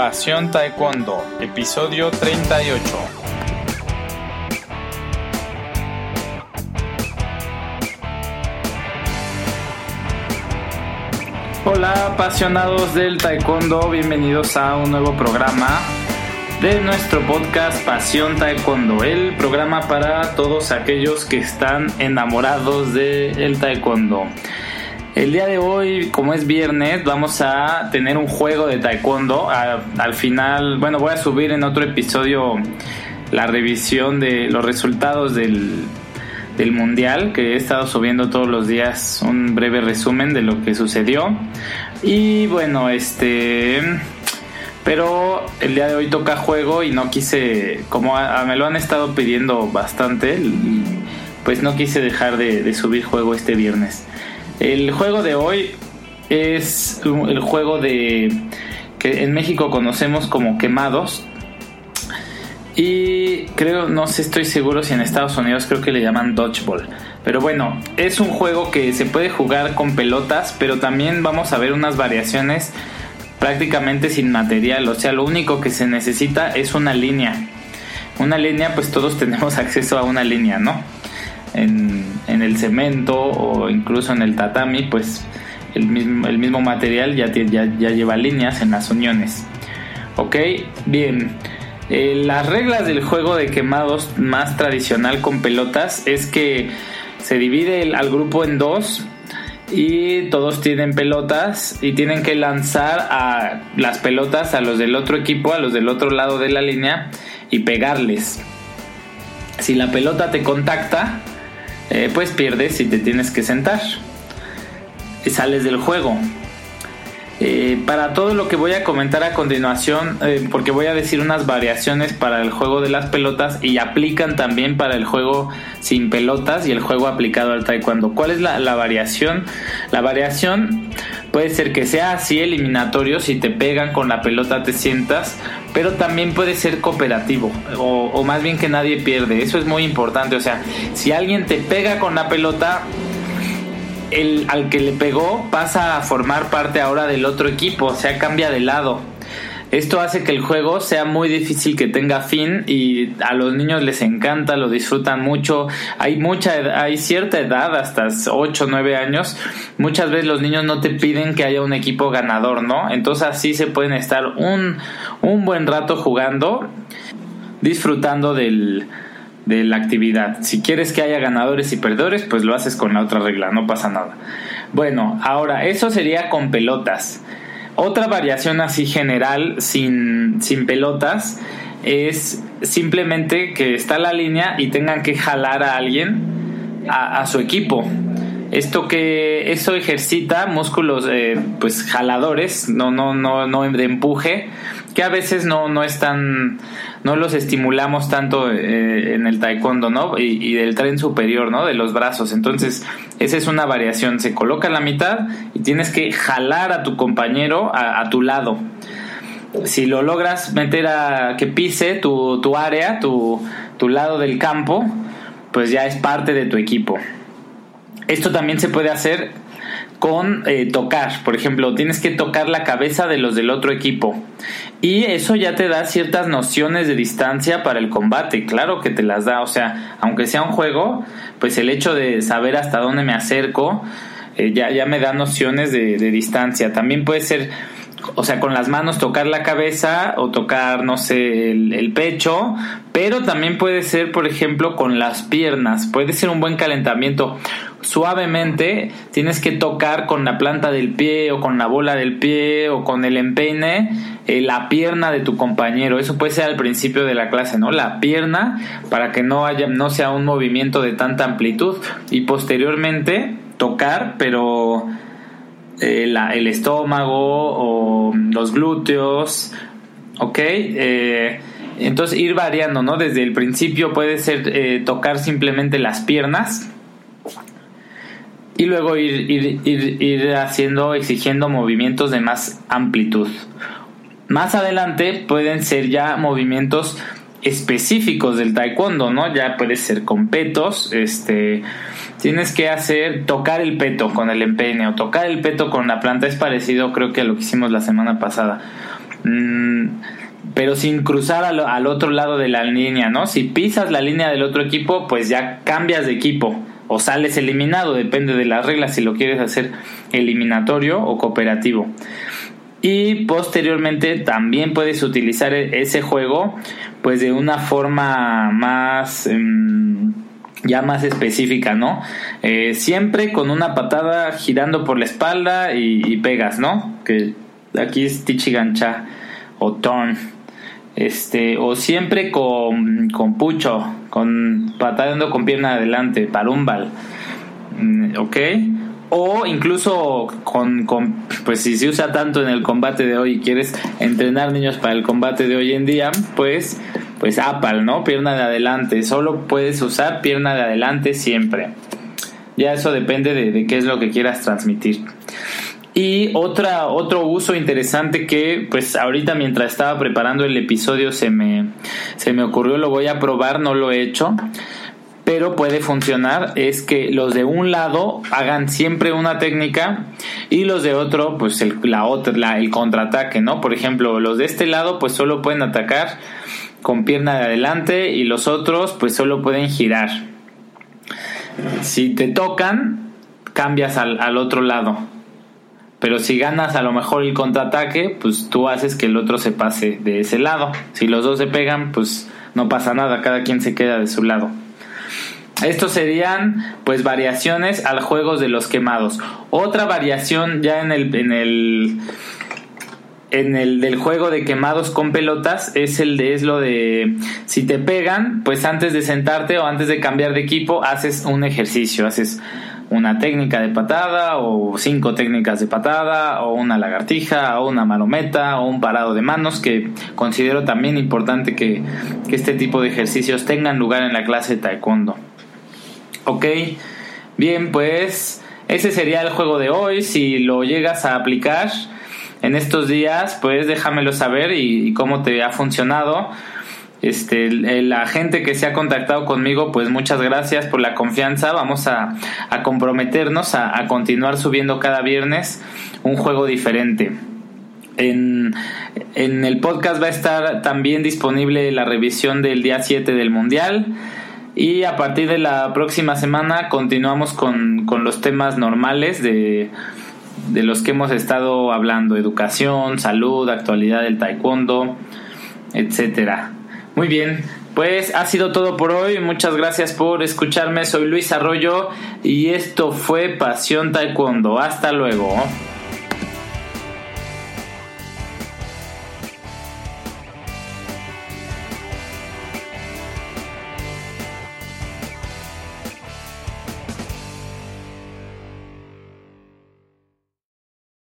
Pasión Taekwondo, episodio 38. Hola apasionados del Taekwondo, bienvenidos a un nuevo programa de nuestro podcast Pasión Taekwondo, el programa para todos aquellos que están enamorados del Taekwondo. El día de hoy, como es viernes, vamos a tener un juego de taekwondo. al final, bueno, voy a subir en otro episodio la revisión de los resultados del, mundial, que he estado subiendo todos los días un breve resumen de lo que sucedió. Y bueno, este... Pero el día de hoy toca juego y no quise, como me lo han estado pidiendo bastante, pues no quise dejar de subir juego este viernes. El juego de hoy es el juego de que en México conocemos como quemados. Y creo, no sé, estoy seguro si en Estados Unidos creo que le llaman dodgeball. Pero bueno, es un juego que se puede jugar con pelotas, pero también vamos a ver unas variaciones prácticamente sin material. O sea, lo único que se necesita es una línea. Una línea, pues todos tenemos acceso a una línea, ¿no? En, el cemento o incluso en el tatami, pues el mismo, el mismo material ya, ya, ya lleva líneas en las uniones. Ok, bien. Eh, las reglas del juego de quemados más tradicional con pelotas es que se divide al grupo en dos y todos tienen pelotas y tienen que lanzar a las pelotas a los del otro equipo, a los del otro lado de la línea y pegarles. Si la pelota te contacta, eh, pues pierdes y te tienes que sentar. Y sales del juego. Eh, para todo lo que voy a comentar a continuación, eh, porque voy a decir unas variaciones para el juego de las pelotas y aplican también para el juego sin pelotas y el juego aplicado al taekwondo. ¿Cuál es la, variación? La variación puede ser que sea así eliminatorio, si te pegan con la pelota te sientas, pero también puede ser cooperativo o, o más bien que nadie pierde. Eso es muy importante. O sea, si alguien te pega con la pelota, el al que le pegó pasa a formar parte ahora del otro equipo, o sea, cambia de lado. Esto hace que el juego sea muy difícil que tenga fin y a los niños les encanta, lo disfrutan mucho. Hay mucha hay cierta edad, hasta 8 o 9 años, muchas veces los niños no te piden que haya un equipo ganador, ¿no? Entonces así se pueden estar un, un buen rato jugando, disfrutando del, de la actividad. Si quieres que haya ganadores y perdedores, pues lo haces con la otra regla, no pasa nada. Bueno, ahora, eso sería con pelotas. Otra variación así general, sin, sin pelotas, es simplemente que está la línea y tengan que jalar a alguien a, su equipo. Esto que eso ejercita músculos eh, pues jaladores, no, no, no, no de empuje, que a veces no, no están no los estimulamos tanto eh, en el taekwondo, ¿no? Y, del tren superior, ¿no? De los brazos. Entonces, esa es una variación. Se coloca en la mitad y tienes que jalar a tu compañero a, tu lado. Si lo logras meter a que pise tu, tu área, tu, tu lado del campo, pues ya es parte de tu equipo. Esto también se puede hacer con eh, tocar. Por ejemplo, tienes que tocar la cabeza de los del otro equipo. Y eso ya te da ciertas nociones de distancia para el combate. Claro que te las da. O sea, aunque sea un juego, pues el hecho de saber hasta dónde me acerco, eh, ya, ya me da nociones de, de distancia. También puede ser o sea, con las manos tocar la cabeza o tocar, no sé, el, pecho, pero también puede ser, por ejemplo, con las piernas, puede ser un buen calentamiento. Suavemente tienes que tocar con la planta del pie o con la bola del pie o con el empeine eh, la pierna de tu compañero. Eso puede ser al principio de la clase, ¿no? La pierna para que no haya, no sea un movimiento de tanta amplitud y posteriormente tocar, pero eh, el estómago o los glúteos, ¿ok? Eh, entonces ir variando, ¿no? Desde el principio puede ser eh, tocar simplemente las piernas y luego ir, ir, ir, haciendo, exigiendo movimientos de más amplitud. Más adelante pueden ser ya movimientos específicos del taekwondo, ¿no? Ya puede ser con petos, este, tienes que hacer tocar el peto con el empeine o tocar el peto con la planta es parecido creo que a lo que hicimos la semana pasada. mm, pero sin cruzar al, al, otro lado de la línea, ¿no? Si pisas la línea del otro equipo, pues ya cambias de equipo o sales eliminado, depende de las reglas si lo quieres hacer eliminatorio o cooperativo. Y posteriormente también puedes utilizar e-, ese juego pues de una forma más... Em, ya más específica, ¿no? Eh, siempre con una patada girando por la espalda y, pegas, ¿no? Que aquí es Tichigancha o Torn. Este, o siempre con, con pucho, con patando con pierna adelante, parumbal. Mm, ¿Ok? O incluso con, con, pues si se usa tanto en el combate de hoy y quieres entrenar niños para el combate de hoy en día, pues pues apal, ¿no? Pierna de adelante. Solo puedes usar pierna de adelante siempre. Ya eso depende de, qué es lo que quieras transmitir. Y otra, otro uso interesante que pues ahorita mientras estaba preparando el episodio se me, se me ocurrió, lo voy a probar, no lo he hecho, pero puede funcionar, es que los de un lado hagan siempre una técnica y los de otro pues el, la el contraataque, ¿no? Por ejemplo, los de este lado pues solo pueden atacar con pierna de adelante y los otros pues solo pueden girar. Si te tocan, cambias al, al otro lado. Pero si ganas a lo mejor el contraataque, pues tú haces que el otro se pase de ese lado. Si los dos se pegan, pues no pasa nada, cada quien se queda de su lado. Estos serían pues variaciones al juego de los quemados. Otra variación ya en el, en el en el del juego de quemados con pelotas es el de es lo de si te pegan, pues antes de sentarte o antes de cambiar de equipo haces un ejercicio, haces una técnica de patada o cinco técnicas de patada o una lagartija o una malometa o un parado de manos que considero también importante que, que este tipo de ejercicios tengan lugar en la clase de taekwondo. Ok, bien pues ese sería el juego de hoy, si lo llegas a aplicar en estos días, pues déjamelo saber y, cómo te ha funcionado. Este, la gente que se ha contactado conmigo, pues muchas gracias por la confianza. Vamos a, comprometernos a, continuar subiendo cada viernes un juego diferente. En, en, el podcast va a estar también disponible la revisión del día 7 del Mundial. Y a partir de la próxima semana continuamos con, con los temas normales de de los que hemos estado hablando, educación, salud, actualidad del taekwondo, etcétera. Muy bien, pues ha sido todo por hoy. Muchas gracias por escucharme. Soy Luis Arroyo y esto fue Pasión Taekwondo. Hasta luego.